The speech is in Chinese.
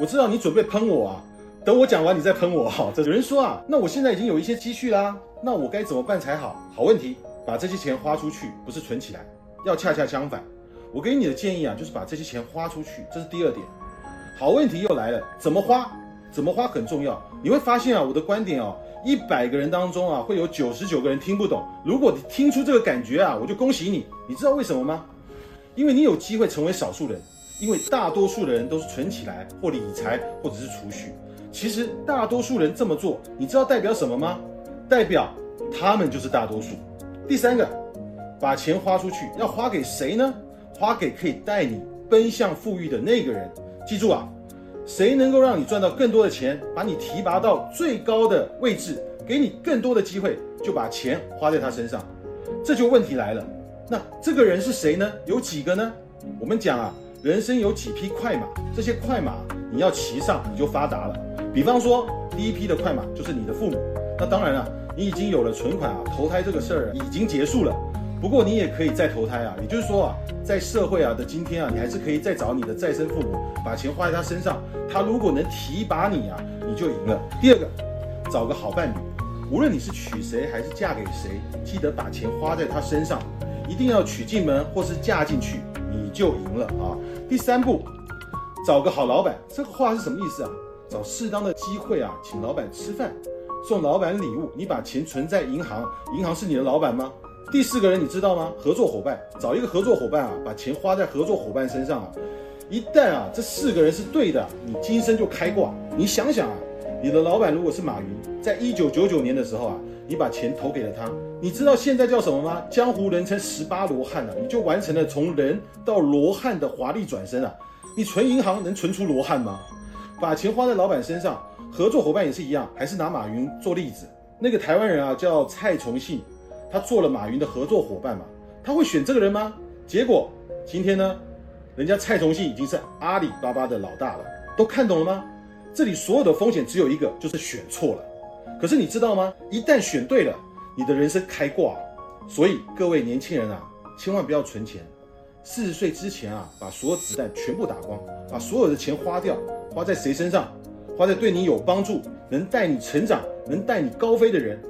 我知道你准备喷我啊，等我讲完你再喷我哈。这有人说啊，那我现在已经有一些积蓄啦，那我该怎么办才好？好问题，把这些钱花出去，不是存起来，要恰恰相反。我给你的建议啊，就是把这些钱花出去，这是第二点。好问题又来了，怎么花？怎么花很重要。你会发现啊，我的观点啊，一百个人当中啊，会有九十九个人听不懂。如果你听出这个感觉啊，我就恭喜你。你知道为什么吗？因为你有机会成为少数人。因为大多数的人都是存起来或理财或者是储蓄，其实大多数人这么做，你知道代表什么吗？代表他们就是大多数。第三个，把钱花出去，要花给谁呢？花给可以带你奔向富裕的那个人。记住啊，谁能够让你赚到更多的钱，把你提拔到最高的位置，给你更多的机会，就把钱花在他身上。这就问题来了，那这个人是谁呢？有几个呢？我们讲啊。人生有几匹快马？这些快马你要骑上，你就发达了。比方说，第一批的快马就是你的父母。那当然了，你已经有了存款啊，投胎这个事儿已经结束了。不过你也可以再投胎啊，也就是说啊，在社会啊的今天啊，你还是可以再找你的再生父母，把钱花在他身上。他如果能提拔你啊，你就赢了。第二个，找个好伴侣，无论你是娶谁还是嫁给谁，记得把钱花在他身上，一定要娶进门或是嫁进去。你就赢了啊！第三步，找个好老板。这个话是什么意思啊？找适当的机会啊，请老板吃饭，送老板礼物。你把钱存在银行，银行是你的老板吗？第四个人你知道吗？合作伙伴，找一个合作伙伴啊，把钱花在合作伙伴身上啊。一旦啊，这四个人是对的，你今生就开挂。你想想啊，你的老板如果是马云，在一九九九年的时候啊。你把钱投给了他，你知道现在叫什么吗？江湖人称十八罗汉啊，你就完成了从人到罗汉的华丽转身啊！你存银行能存出罗汉吗？把钱花在老板身上，合作伙伴也是一样，还是拿马云做例子。那个台湾人啊，叫蔡崇信，他做了马云的合作伙伴嘛，他会选这个人吗？结果今天呢，人家蔡崇信已经是阿里巴巴的老大了，都看懂了吗？这里所有的风险只有一个，就是选错了。可是你知道吗？一旦选对了，你的人生开挂。所以各位年轻人啊，千万不要存钱。四十岁之前啊，把所有子弹全部打光，把所有的钱花掉，花在谁身上？花在对你有帮助、能带你成长、能带你高飞的人。